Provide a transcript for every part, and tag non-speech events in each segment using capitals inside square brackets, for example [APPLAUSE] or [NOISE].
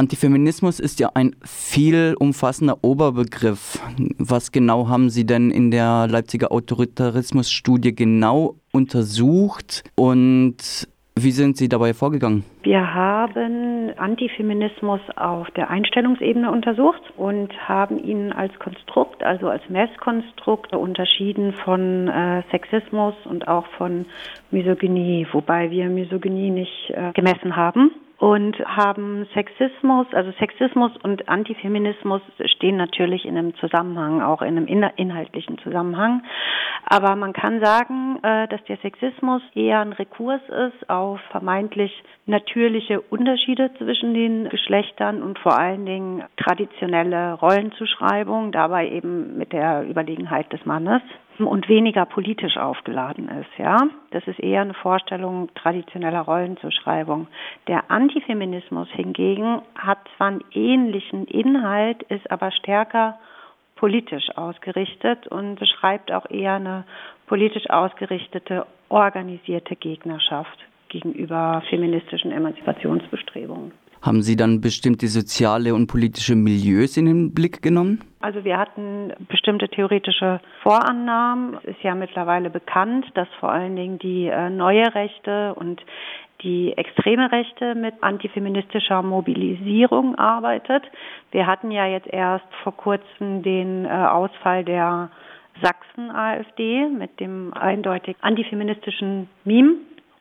Antifeminismus ist ja ein viel umfassender Oberbegriff. Was genau haben Sie denn in der Leipziger Autoritarismusstudie genau untersucht und wie sind Sie dabei vorgegangen? Wir haben Antifeminismus auf der Einstellungsebene untersucht und haben ihn als Konstrukt, also als Messkonstrukt unterschieden von äh, Sexismus und auch von Misogynie, wobei wir Misogynie nicht äh, gemessen haben und haben Sexismus, also Sexismus und Antifeminismus stehen natürlich in einem Zusammenhang, auch in einem inhaltlichen Zusammenhang. Aber man kann sagen, äh, dass der Sexismus eher ein Rekurs ist auf vermeintlich natürliche Unterschiede zwischen den Geschlechtern und vor allen Dingen traditionelle Rollenzuschreibung, dabei eben mit der Überlegenheit des Mannes und weniger politisch aufgeladen ist, ja. Das ist eher eine Vorstellung traditioneller Rollenzuschreibung. Der Antifeminismus hingegen hat zwar einen ähnlichen Inhalt, ist aber stärker politisch ausgerichtet und beschreibt auch eher eine politisch ausgerichtete, organisierte Gegnerschaft gegenüber feministischen Emanzipationsbestrebungen. Haben Sie dann bestimmte soziale und politische Milieus in den Blick genommen? Also wir hatten bestimmte theoretische Vorannahmen. Es ist ja mittlerweile bekannt, dass vor allen Dingen die äh, neue Rechte und die extreme Rechte mit antifeministischer Mobilisierung arbeitet. Wir hatten ja jetzt erst vor kurzem den äh, Ausfall der Sachsen-AfD mit dem eindeutig antifeministischen Meme.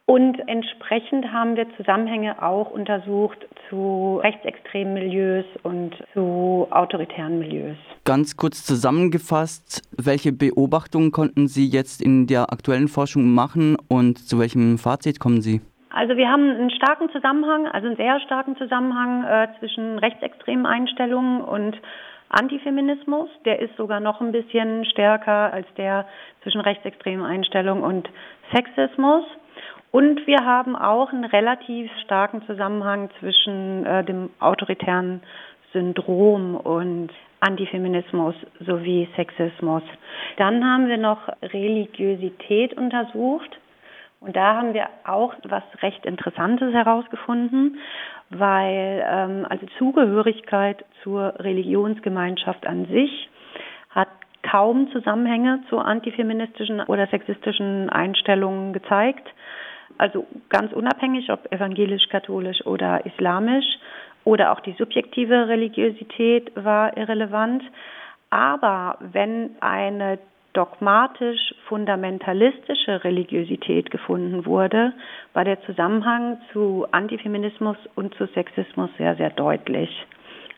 Und entsprechend haben wir Zusammenhänge auch untersucht zu rechtsextremen Milieus und zu autoritären Milieus. Ganz kurz zusammengefasst, welche Beobachtungen konnten Sie jetzt in der aktuellen Forschung machen und zu welchem Fazit kommen Sie? Also wir haben einen starken Zusammenhang, also einen sehr starken Zusammenhang äh, zwischen rechtsextremen Einstellungen und Antifeminismus. Der ist sogar noch ein bisschen stärker als der zwischen rechtsextremen Einstellungen und Sexismus. Und wir haben auch einen relativ starken Zusammenhang zwischen äh, dem autoritären Syndrom und Antifeminismus sowie Sexismus. Dann haben wir noch Religiosität untersucht. Und da haben wir auch was recht Interessantes herausgefunden, weil ähm, also Zugehörigkeit zur Religionsgemeinschaft an sich hat kaum Zusammenhänge zu antifeministischen oder sexistischen Einstellungen gezeigt also ganz unabhängig, ob evangelisch, katholisch oder islamisch, oder auch die subjektive Religiosität war irrelevant. Aber wenn eine dogmatisch fundamentalistische Religiosität gefunden wurde, war der Zusammenhang zu Antifeminismus und zu Sexismus sehr, sehr deutlich.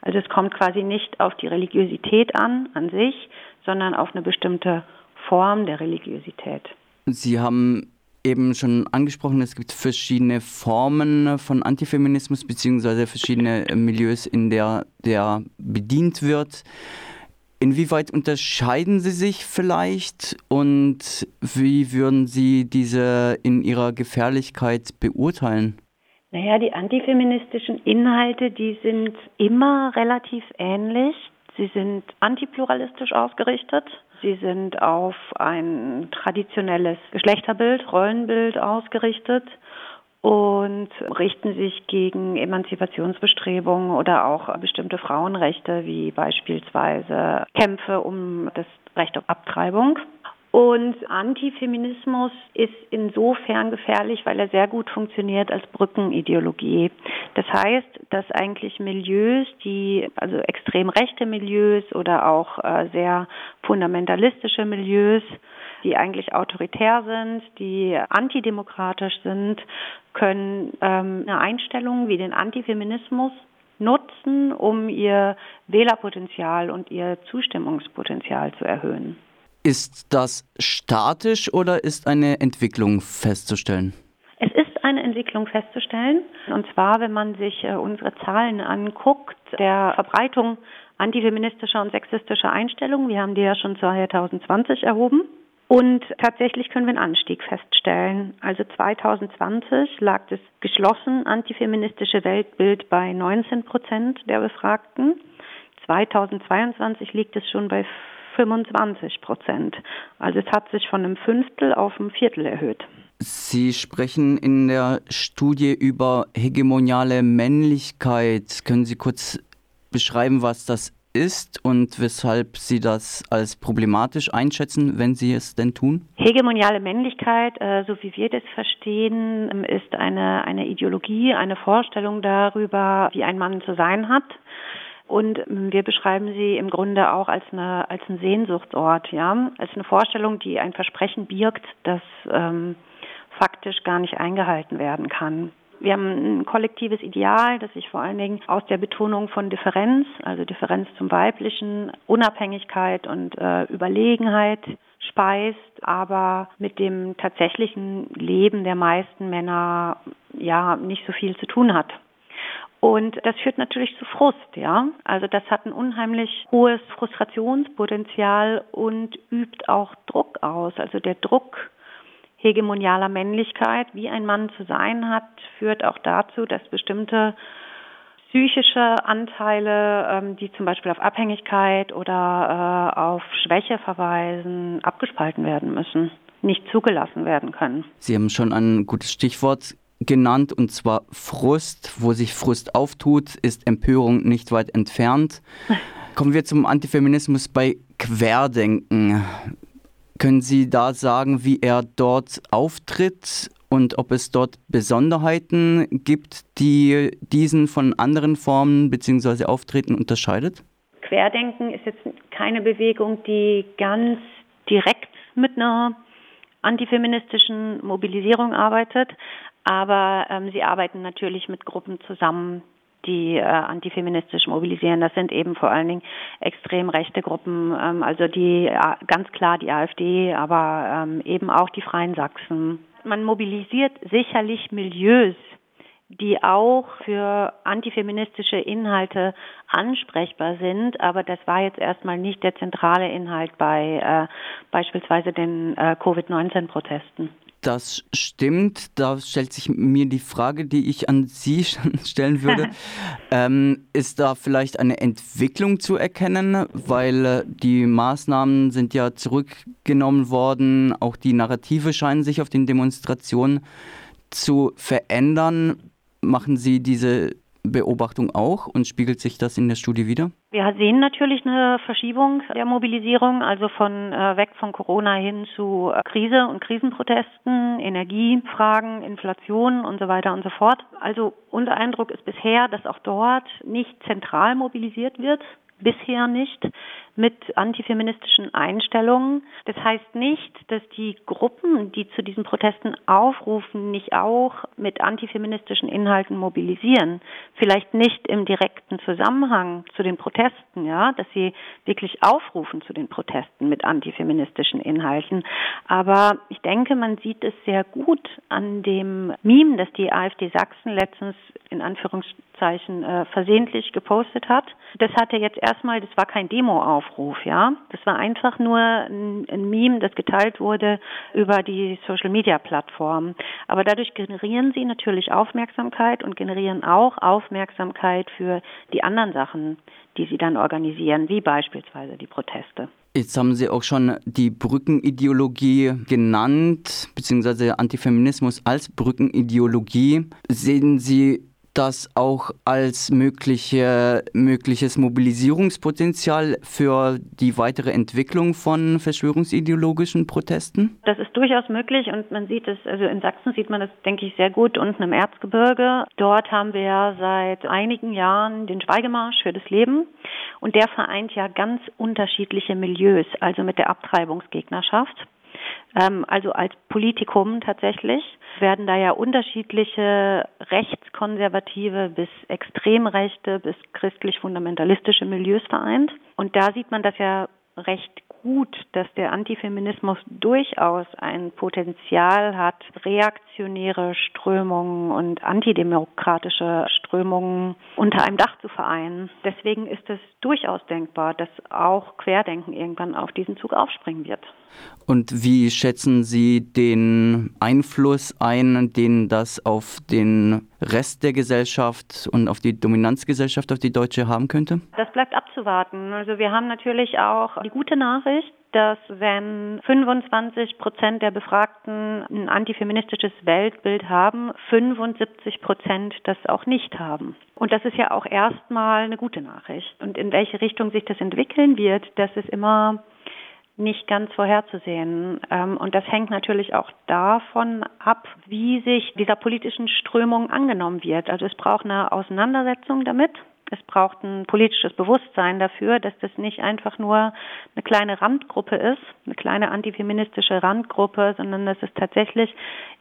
Also es kommt quasi nicht auf die Religiosität an, an sich, sondern auf eine bestimmte Form der Religiosität. Sie haben eben schon angesprochen, es gibt verschiedene Formen von Antifeminismus beziehungsweise verschiedene Milieus, in der der bedient wird. Inwieweit unterscheiden sie sich vielleicht und wie würden Sie diese in ihrer Gefährlichkeit beurteilen? Naja, die antifeministischen Inhalte, die sind immer relativ ähnlich. Sie sind antipluralistisch ausgerichtet. Sie sind auf ein traditionelles Geschlechterbild, Rollenbild ausgerichtet und richten sich gegen Emanzipationsbestrebungen oder auch bestimmte Frauenrechte wie beispielsweise Kämpfe um das Recht auf Abtreibung. Und Antifeminismus ist insofern gefährlich, weil er sehr gut funktioniert als Brückenideologie. Das heißt, dass eigentlich Milieus, die, also extrem rechte Milieus oder auch äh, sehr fundamentalistische Milieus, die eigentlich autoritär sind, die antidemokratisch sind, können ähm, eine Einstellung wie den Antifeminismus nutzen, um ihr Wählerpotenzial und ihr Zustimmungspotenzial zu erhöhen. Ist das statisch oder ist eine Entwicklung festzustellen? Es ist eine Entwicklung festzustellen. Und zwar, wenn man sich äh, unsere Zahlen anguckt, der Verbreitung antifeministischer und sexistischer Einstellungen. Wir haben die ja schon 2020 erhoben. Und tatsächlich können wir einen Anstieg feststellen. Also 2020 lag das geschlossen antifeministische Weltbild bei 19 Prozent der Befragten. 2022 liegt es schon bei 25 Prozent. Also es hat sich von einem Fünftel auf ein Viertel erhöht. Sie sprechen in der Studie über hegemoniale Männlichkeit. Können Sie kurz beschreiben, was das ist und weshalb Sie das als problematisch einschätzen, wenn Sie es denn tun? Hegemoniale Männlichkeit, äh, so wie wir das verstehen, ähm, ist eine, eine Ideologie, eine Vorstellung darüber, wie ein Mann zu sein hat. Und wir beschreiben sie im Grunde auch als eine als ein Sehnsuchtsort, ja, als eine Vorstellung, die ein Versprechen birgt, das ähm, faktisch gar nicht eingehalten werden kann. Wir haben ein kollektives Ideal, das sich vor allen Dingen aus der Betonung von Differenz, also Differenz zum Weiblichen, Unabhängigkeit und äh, Überlegenheit speist, aber mit dem tatsächlichen Leben der meisten Männer ja nicht so viel zu tun hat. Und das führt natürlich zu Frust, ja. Also das hat ein unheimlich hohes Frustrationspotenzial und übt auch Druck aus. Also der Druck hegemonialer Männlichkeit, wie ein Mann zu sein hat, führt auch dazu, dass bestimmte psychische Anteile, ähm, die zum Beispiel auf Abhängigkeit oder äh, auf Schwäche verweisen, abgespalten werden müssen, nicht zugelassen werden können. Sie haben schon ein gutes Stichwort genannt, und zwar Frust. Wo sich Frust auftut, ist Empörung nicht weit entfernt. Kommen wir zum Antifeminismus bei Querdenken. Können Sie da sagen, wie er dort auftritt und ob es dort Besonderheiten gibt, die diesen von anderen Formen bzw. Auftreten unterscheidet? Querdenken ist jetzt keine Bewegung, die ganz direkt mit einer antifeministischen Mobilisierung arbeitet, aber ähm, sie arbeiten natürlich mit Gruppen zusammen, die äh, antifeministisch mobilisieren. Das sind eben vor allen Dingen extrem rechte Gruppen, ähm, also die ganz klar die AfD, aber ähm, eben auch die Freien Sachsen. Man mobilisiert sicherlich Milieus, die auch für antifeministische Inhalte ansprechbar sind, aber das war jetzt erstmal nicht der zentrale Inhalt bei äh, beispielsweise den äh, Covid-19-Protesten. Das stimmt. Da stellt sich mir die Frage, die ich an Sie [LAUGHS] stellen würde. [LAUGHS] ähm, ist da vielleicht eine Entwicklung zu erkennen? Weil äh, die Maßnahmen sind ja zurückgenommen worden. Auch die Narrative scheinen sich auf den Demonstrationen zu verändern. Machen Sie diese Beobachtung auch und spiegelt sich das in der Studie wieder? Wir sehen natürlich eine Verschiebung der Mobilisierung, also von äh, weg von Corona hin zu äh, Krise und Krisenprotesten, Energiefragen, Inflation und so weiter und so fort. Also unser Eindruck ist bisher, dass auch dort nicht zentral mobilisiert wird, bisher nicht mit antifeministischen Einstellungen. Das heißt nicht, dass die Gruppen, die zu diesen Protesten aufrufen, nicht auch mit antifeministischen Inhalten mobilisieren. Vielleicht nicht im direkten Zusammenhang zu den Protesten, ja, dass sie wirklich aufrufen zu den Protesten mit antifeministischen Inhalten. Aber ich denke, man sieht es sehr gut an dem Meme, das die AfD Sachsen letztens in Anführungszeichen äh, versehentlich gepostet hat. Das hatte jetzt erstmal, das war kein Demo-Aufruf, ja. Das war einfach nur ein, Meme, das geteilt wurde über die Social-Media-Plattform. Aber dadurch generieren sie natürlich Aufmerksamkeit und generieren auch Aufmerksamkeit für die anderen Sachen, die sie dann organisieren, wie beispielsweise die Proteste. Jetzt haben Sie auch schon die Brückenideologie genannt, beziehungsweise Antifeminismus als Brückenideologie. Sehen Sie das auch als mögliche, mögliches Mobilisierungspotenzial für die weitere Entwicklung von verschwörungsideologischen Protesten? Das ist durchaus möglich und man sieht es, also in Sachsen sieht man das, denke ich, sehr gut unten im Erzgebirge. Dort haben wir ja seit einigen Jahren den Schweigemarsch für das Leben und der vereint ja ganz unterschiedliche Milieus, also mit der Abtreibungsgegnerschaft also als Politikum tatsächlich, werden da ja unterschiedliche rechtskonservative bis extremrechte bis christlich-fundamentalistische Milieus vereint. Und da sieht man das ja recht gut, dass der Antifeminismus durchaus ein Potenzial hat, reaktionäre Strömungen und antidemokratische Strömungen unter einem Dach zu vereinen. Deswegen ist es durchaus denkbar, dass auch Querdenken irgendwann auf diesen Zug aufspringen wird. Und wie schätzen Sie den Einfluss ein, den das auf den Rest der Gesellschaft und auf die Dominanzgesellschaft, auf die Deutsche haben könnte? Das bleibt abzuwarten. Also wir haben natürlich auch die gute Nachricht, dass wenn 25 Prozent der Befragten ein antifeministisches Weltbild haben, 75 Prozent das auch nicht haben. Und das ist ja auch erstmal eine gute Nachricht. Und in welche Richtung sich das entwickeln wird, das ist immer nicht ganz vorherzusehen. Ähm, und das hängt natürlich auch davon ab, wie sich dieser politischen Strömung angenommen wird. Also es braucht eine Auseinandersetzung damit. Es braucht ein politisches Bewusstsein dafür, dass das nicht einfach nur eine kleine Randgruppe ist, eine kleine antifeministische Randgruppe, sondern dass es tatsächlich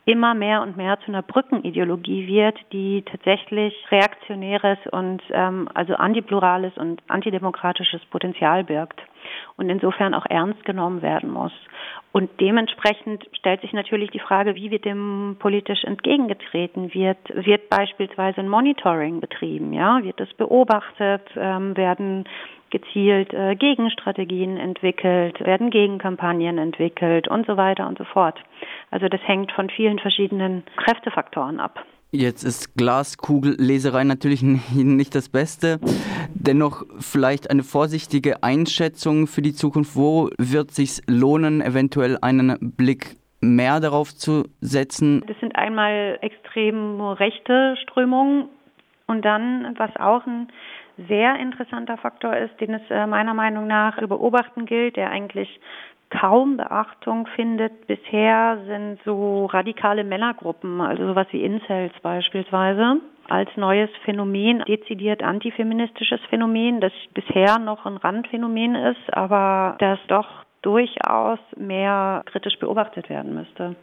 immer mehr und mehr zu einer Brückenideologie wird, die tatsächlich reaktionäres und ähm, also antiplurales und antidemokratisches Potenzial birgt und insofern auch ernst genommen werden muss. Und dementsprechend stellt sich natürlich die Frage, wie wird dem politisch entgegengetreten? Wird, wird beispielsweise ein Monitoring betrieben? Ja, wird das beobachtet? Ähm, werden gezielt äh, Gegenstrategien entwickelt? Werden Gegenkampagnen entwickelt und so weiter und so fort? Also das hängt von vielen verschiedenen Kräftefaktoren ab. Jetzt ist Glaskugelleserei natürlich [LAUGHS] nicht das Beste. Dennoch vielleicht eine vorsichtige Einschätzung für die Zukunft. Wo wird sich lohnen, eventuell einen Blick mehr darauf zu setzen? Das sind einmal extrem rechte Strömungen und dann, was auch ein sehr interessanter Faktor ist, den es äh, meiner Meinung nach zu beobachten gilt, der eigentlich kaum Beachtung findet bisher, sind so radikale Männergruppen, also sowas wie Incels beispielsweise, als neues Phänomen, dezidiert antifeministisches Phänomen, das bisher noch ein Randphänomen ist, aber das doch durchaus mehr kritisch beobachtet werden müsste.